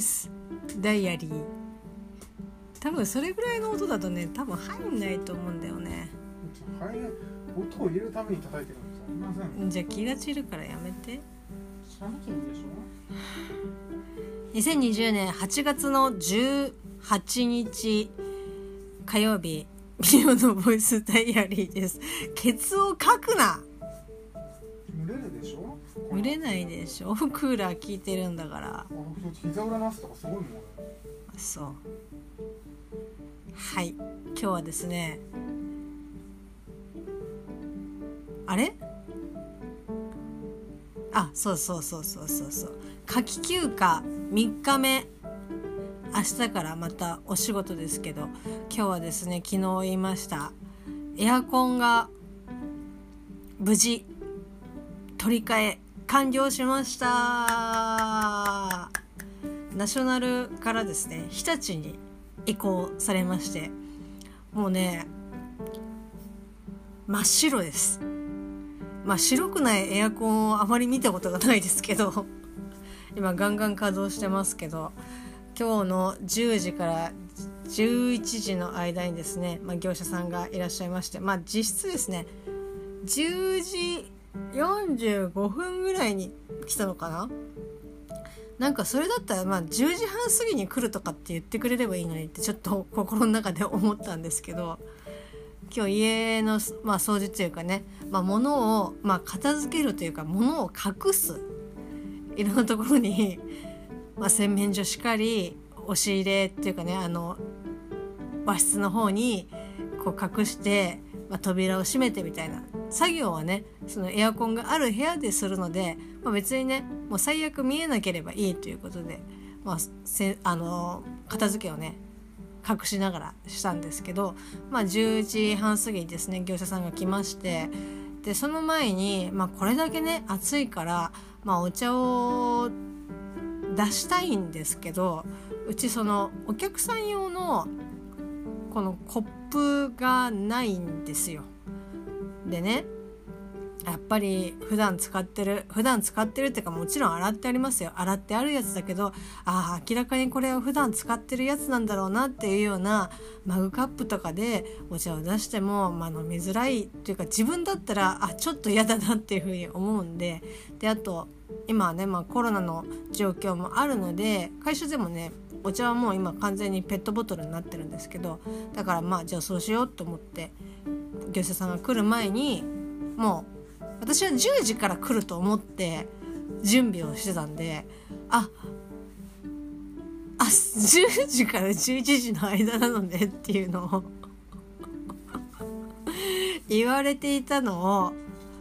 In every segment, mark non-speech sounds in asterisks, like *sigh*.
スダイアリー多分それぐらいの音だとね多分入んないと思うんだよね。はい。音を入れるために叩いてるんですありません。じゃあ気が散るからやめて。寒いんでし2020年8月の18日火曜日。ミオのボイスダイアリーです。ケツをかくなしょ蒸れないでしょ。クーラー効いてるんだから。あ膝裏なすとかすごいもん俺そう。はい。今日はですねあれ？あそうそうそうそうそうそう。夏季休暇3日目。明日からまたお仕事ですけど。今日はですね昨日言いました。エアコンが無事取り替え完了しました。ナショナルからですね日立に移行されましてもうね真っ白です。まあ白くないエアコンをあまり見たことがないですけど今ガンガン稼働してますけど今日の10時から11時の間にですね、まあ、業者さんがいらっしゃいましてまあ実質ですね10時45分ぐらいに来たのかな？なんかそれだったらまあ10時半過ぎに来るとかって言ってくれればいいのにってちょっと *laughs* 心の中で思ったんですけど今日家の、まあ、掃除っていうかね、まあ、物を、まあ、片付けるというか物を隠すいろんなところに、まあ、洗面所しかり押し入れっていうかねあの和室の方にこう隠して、まあ、扉を閉めてみたいな。作業はねそのエアコンがある部屋でするので、まあ、別にねもう最悪見えなければいいということで、まあ、せあの片付けをね隠しながらしたんですけど、まあ、10時半過ぎにですね業者さんが来ましてでその前に、まあ、これだけね暑いから、まあ、お茶を出したいんですけどうちそのお客さん用のこのコップがないんですよ。でねやっぱり普段使ってる普段使ってるっていうかもちろん洗ってありますよ。洗ってあるやつだけどああ明らかにこれは普段使ってるやつなんだろうなっていうようなマグカップとかでお茶を出しても、まあ、飲みづらいっていうか自分だったらあちょっと嫌だなっていうふうに思うんでであと今はね、まあ、コロナの状況もあるので会社でもねお茶はもう今完全にペットボトルになってるんですけどだからまあじゃあそうしようと思って業者さんが来る前にもう私は10時から来ると思って準備をしてたんでああ10時から11時の間なのねっていうのを *laughs* 言われていたのを、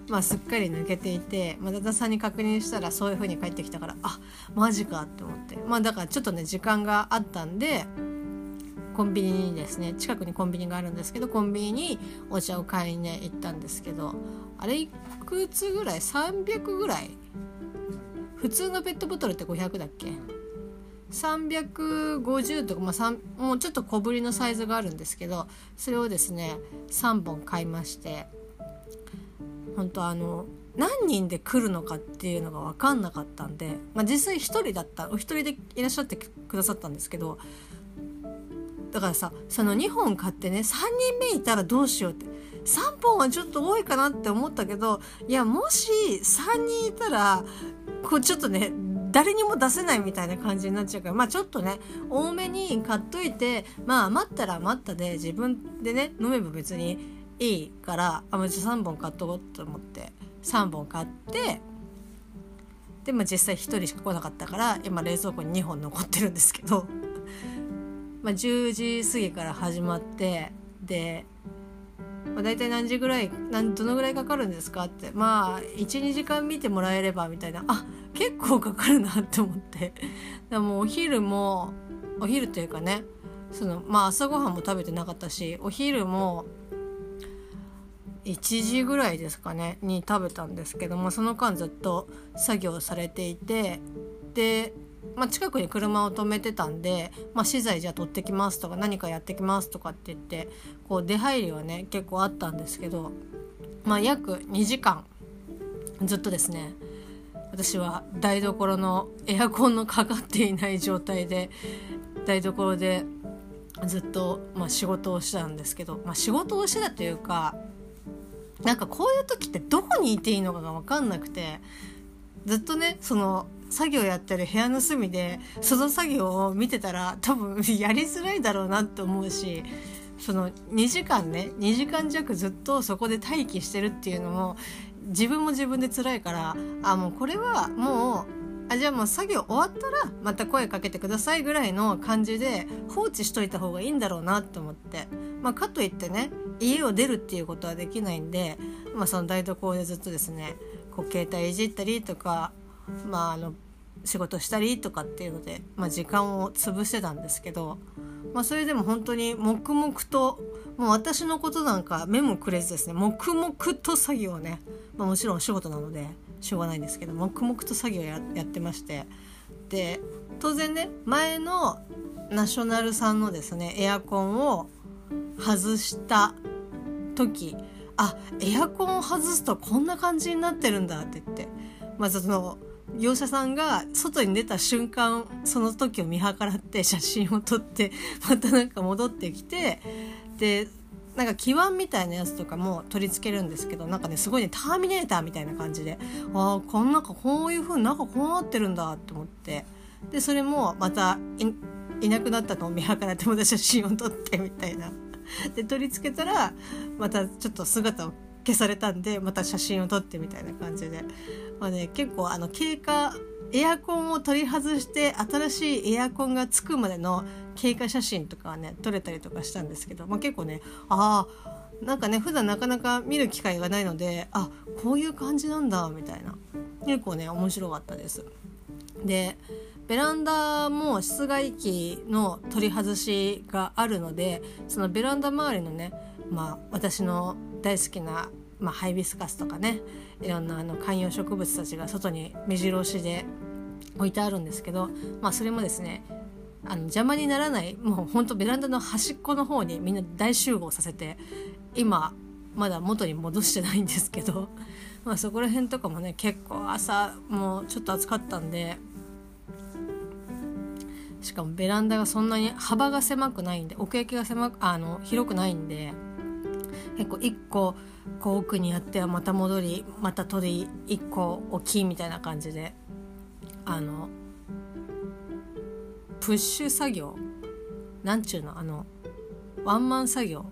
まあ、すっかり抜けていて、まあ、ダダさんに確認したらそういう風に帰ってきたからあマジかって思って。まあだからちょっとね時間があったんでコンビニにですね近くにコンビニがあるんですけどコンビニにお茶を買いに、ね、行ったんですけどあれいくつぐらい？300ぐらい？普通のペットボトルって500だっけ？350とか、まあ、もうちょっと小ぶりのサイズがあるんですけどそれをですね3本買いまして。本当あの何人で来るのかっていうのが分かんなかったんで、まあ、実際1人だったお一人でいらっしゃってくださったんですけどだからさその2本買ってね3人目いたらどうしようって3本はちょっと多いかなって思ったけどいやもし3人いたらこうちょっとね誰にも出せないみたいな感じになっちゃうからまあちょっとね多めに買っといてまあ余ったら余ったで自分でね飲めば別にいいからあもうじゃあ3本買っとこうと思って3本買ってでも実際1人しか来なかったから今冷蔵庫に2本残ってるんですけど *laughs* まあ10時過ぎから始まってでまあ、大体何時ぐらいなんどのぐらいかかるんですかってまあ12時間見てもらえればみたいなあ結構かかるなって思って。*laughs* でもお昼もお昼というかねそのまあ朝ごはんも食べてなかったしお昼も1時ぐらいですかねに食べたんですけどもその間ずっと作業されていてでまあ、近くに車を止めてたんで、まあ、資材じゃあ取ってきますとか何かやってきますとかって言ってこう出入りはね結構あったんですけど、まあ、約2時間ずっとですね私は台所のエアコンのかかっていない状態で台所でずっと、まあ、仕事をしてたんですけど、まあ、仕事をしてたというかなんかこういう時ってどこにいていいのかが分かんなくてずっとねその作業やってる部屋の隅でその作業を見てたら多分やりづらいだろうなって思うしその2時間ね2時間弱ずっとそこで待機してるっていうのも自分も自分で辛いからあもうこれはもうあじゃあもう作業終わったらまた声かけてくださいぐらいの感じで放置しといた方がいいんだろうなって思って、まあ、かといってね家を出るっていうことはできないんで、まあ、その台所でずっとですねこう携帯いじったりとか、まあ、あの仕事したりとかっていうので、まあ、時間を潰してたんですけど、まあ、それでも本当に黙々ともう私のことなんか目もくれずですね黙々と作業をね、まあ、もちろんお仕事なのでしょうがないんですけど黙々と作業ややってまして。で当然ね前のナショナルさんのですねエアコンを外した時あエアコンを外すとこんな感じになってるんだって言ってまずその業者さんが外に出た瞬間その時を見計らって写真を撮ってまたなんか戻ってきてでなんか基板みたいなやつとかも取り付けるんですけどなんかねすごいねターミネーターみたいな感じでああこん中こういう風に中こうなってるんだって思ってでそれもまたいなくなったのを見計らってまた写真を撮ってみたいな。で取り付けたらまたちょっと姿を消されたんでまた写真を撮ってみたいな感じで、まあね、結構あの経過エアコンを取り外して新しいエアコンがつくまでの経過写真とかはね撮れたりとかしたんですけど、まあ、結構ねああなんかね普段なかなか見る機会がないのであこういう感じなんだみたいな結構ね面白かったです。でベランダも室外機の取り外しがあるのでそのベランダ周りのね、まあ、私の大好きな、まあ、ハイビスカスとかねいろんなあの観葉植物たちが外に目白押しで置いてあるんですけど、まあ、それもですねあの邪魔にならないもうほんとベランダの端っこの方にみんな大集合させて今まだ元に戻してないんですけど、*laughs* まあ、そこら辺とかもね結構朝もうちょっと暑かったんでしかもベランダがそんなに幅が狭くないんで奥行きが狭くあの広くないんで結構1個こう奥にやってはまた戻りまた取り1個大きいみたいな感じであのプッシュ作業？なんちゅうの？あのワンマン作業？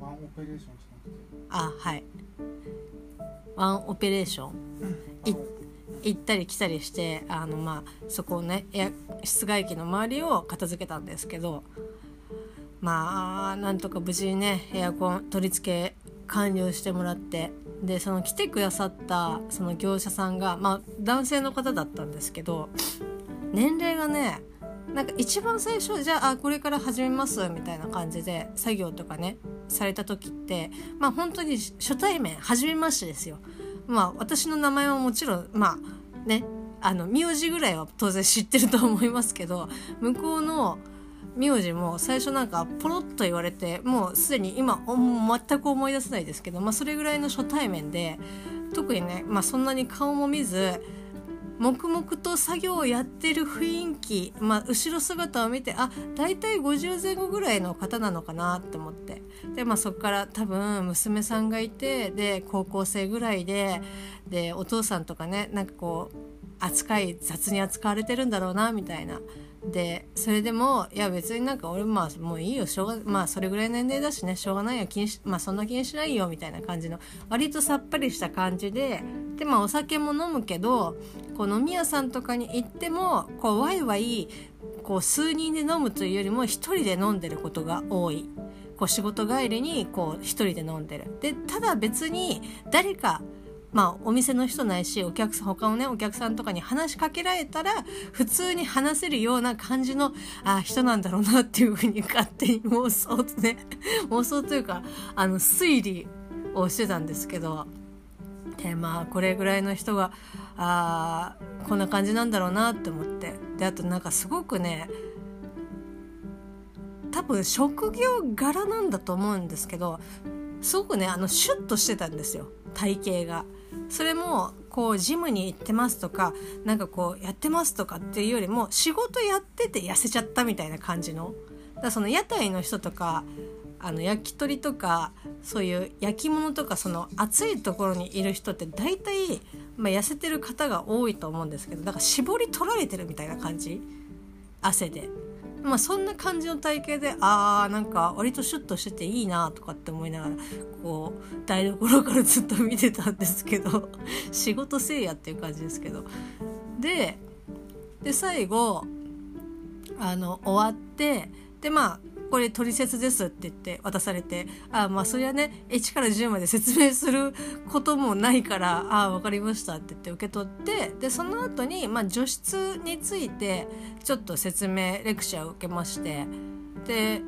ワンオペレーションじゃなくて。あはい。ワンオペレーション、い行ったり来たりしてあの、まあ、そこをね室外機の周りを片付けたんですけどまあなんとか無事にねエアコン取り付け完了してもらってでその来てくださったその業者さんが、まあ、男性の方だったんですけど年齢がねなんか一番最初じゃあこれから始めますみたいな感じで作業とかねされた時ってまあ本当に初対面初めましてですよ。まあ私の名前はもちろんまあねあの名字ぐらいは当然知ってると思いますけど向こうの名字も最初なんかポロッと言われてもうすでに今全く思い出せないですけど、まあ、それぐらいの初対面で特にね、まあ、そんなに顔も見ず黙々と作業をやってる雰囲気、まあ、後ろ姿を見てあ大体50前後ぐらいの方なのかなって思ってで、まあ、そこから多分娘さんがいてで高校生ぐらいででお父さんとかねなんかこう扱い雑に扱われてるんだろうなみたいな。でそれでもいや別になんか俺まあもういいよしょうがまあそれぐらい年齢だしねしょうがないよ気にしまあそんな気にしないよみたいな感じの割とさっぱりした感じででまあお酒も飲むけどこう飲み屋さんとかに行ってもこうワイワイこう数人で飲むというよりも一人で飲んでることが多い。こう仕事帰りにこう一人で飲んでる。でただ別に誰かまあ、お店の人ないしお客さん他のねお客さんとかに話しかけられたら普通に話せるような感じのあ人なんだろうなっていうふうに勝手に妄想ね *laughs* 妄想というかあの推理をしてたんですけど。でまあこれぐらいの人があこんな感じなんだろうなって思って。であとなんかすごくね多分職業柄なんだと思うんですけどすごくねあのシュッとしてたんですよ。体型が。それもこうジムに行ってますとかなんかこうやってますとかっていうよりも仕事やってて痩せちゃったみたいな感じのだその屋台の人とかあの焼き鳥とかそういう焼き物とかその暑いところにいる人って大体、まあ、痩せてる方が多いと思うんですけどだから絞り取られてるみたいな感じ汗で。まあそんな感じの体型であーなんか割とシュッとしてていいなとかって思いながらこう台所からずっと見てたんですけど *laughs* 仕事せいやっていう感じですけど。でで最後あの終わってでまあこれ取説ですって言って渡されてあまあそれはね1から10まで説明することもないからあ分かりましたって言って受け取ってでその後にまあ除湿についてちょっと説明レクチャーを受けましてで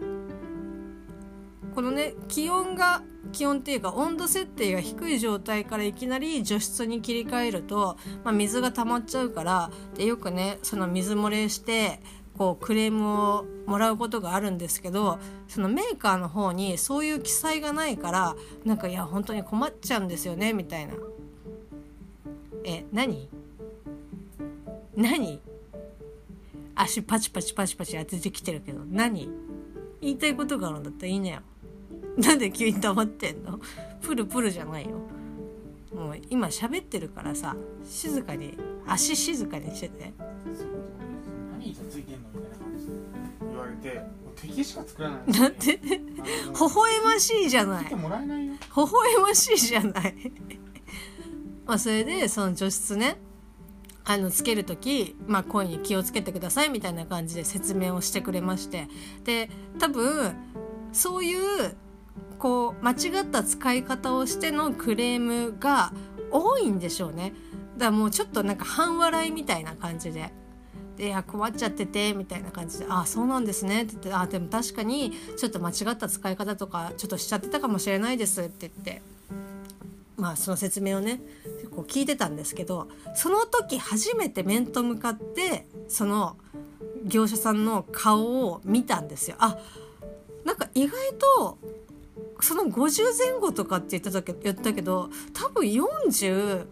このね気温が気温っていうか温度設定が低い状態からいきなり除湿に切り替えると、まあ、水が溜まっちゃうからでよくねその水漏れしてこうクレームをもらうことがあるんですけどそのメーカーの方にそういう記載がないからなんかいや本当に困っちゃうんですよねみたいな。え何？何？足パチパチパチパチ当ててきてるけど何？言いたいことがあるんだったらいいねよ。なんで急に黙ってんの？プルプルじゃないよ。もう今喋ってるからさ静かに足静かにしてて。て敵しか作らない。だって微笑ましいじゃない。見てもらえないよ。微笑ましいじゃない。*laughs* まあそれでその除湿ね。あのつける時、まあ、声に気をつけてくださいみたいな感じで説明をしてくれまして。で多分そういうこう間違った使い方をしてのクレームが多いんでしょうね。だからもうちょっとなんか半笑いみたいな感じで。でいや困っちゃっててみたいな感じで「ああそうなんですね」って言って「あでも確かにちょっと間違った使い方とかちょっとしちゃってたかもしれないです」って言ってまあその説明をねこう聞いてたんですけどその時初めて面と向かってその業者さんの顔を見たんですよ。あなんか意外とその50前後とかって言ってたけ言ったけど多分40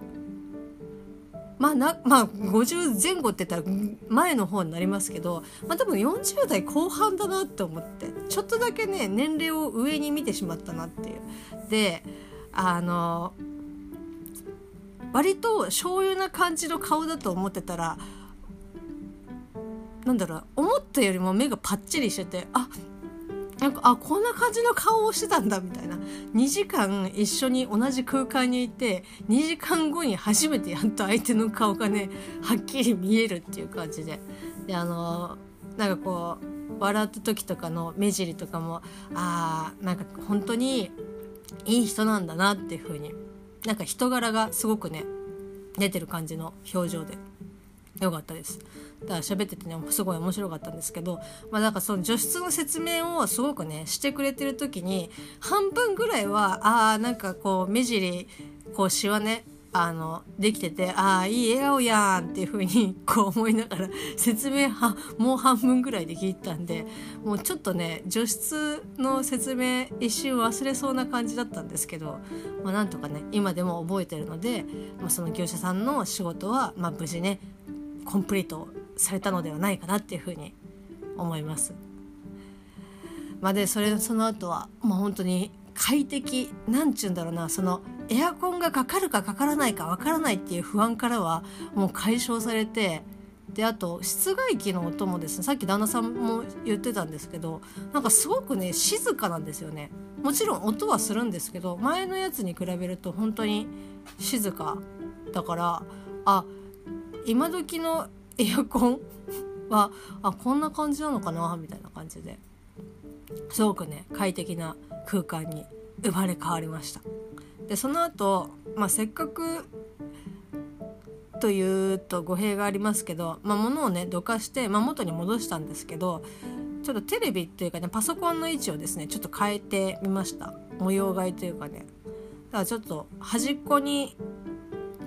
まあなまあ50前後って言ったら前の方になりますけど、まあ、多分40代後半だなって思ってちょっとだけね年齢を上に見てしまったなっていう。であの割と醤油な感じの顔だと思ってたらなんだろう思ったよりも目がパッチリしててあなんかあこんな感じの顔をしてたんだみたいな。2時間一緒に同じ空間にいて2時間後に初めてやっと相手の顔がねはっきり見えるっていう感じで。であのなんかこう笑った時とかの目尻とかもあーなんか本当にいい人なんだなっていう風に。なんか人柄がすごくね出てる感じの表情で。よかったです。だから喋っててねすごい面白かったんですけどまあなんかその除湿の説明をすごくねしてくれてる時に半分ぐらいはああなんかこう目尻こうシワねあのできててああいい笑顔やんっていう風に *laughs* こう思いながら説明はもう半分ぐらいで聞いたんでもうちょっとね除湿の説明一瞬忘れそうな感じだったんですけど、まあ、なんとかね今でも覚えてるので、まあ、その業者さんの仕事は、まあ、無事ねコンプリートされたのではないかなっていうふうに思います。まあ、でそれその後はもう本当に快適なんちゅうんだろうなそのエアコンがかかるかかからないかわからないっていう不安からはもう解消されてであと室外機の音もですねさっき旦那さんも言ってたんですけどなんかすごくね静かなんですよねもちろん音はするんですけど前のやつに比べると本当に静かだからあ今時のエアコンはあこんな感じなのかなみたいな感じで。すごくね快適な空間に生まれ変わりました。でその後、まあせっかくというと語弊がありますけど、まあ、物をねどかして、まあ、元に戻したんですけどちょっとテレビっていうかねパソコンの位置をですねちょっと変えてみました。模様替えというかね。だからちょっと端っこに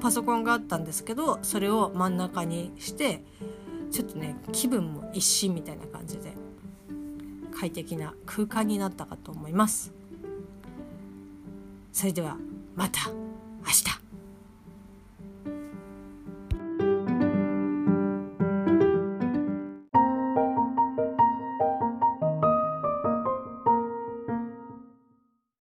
パソコンがあったんですけどそれを真ん中にしてちょっとね気分も一新みたいな感じで快適な空間になったかと思います。それではまた明日。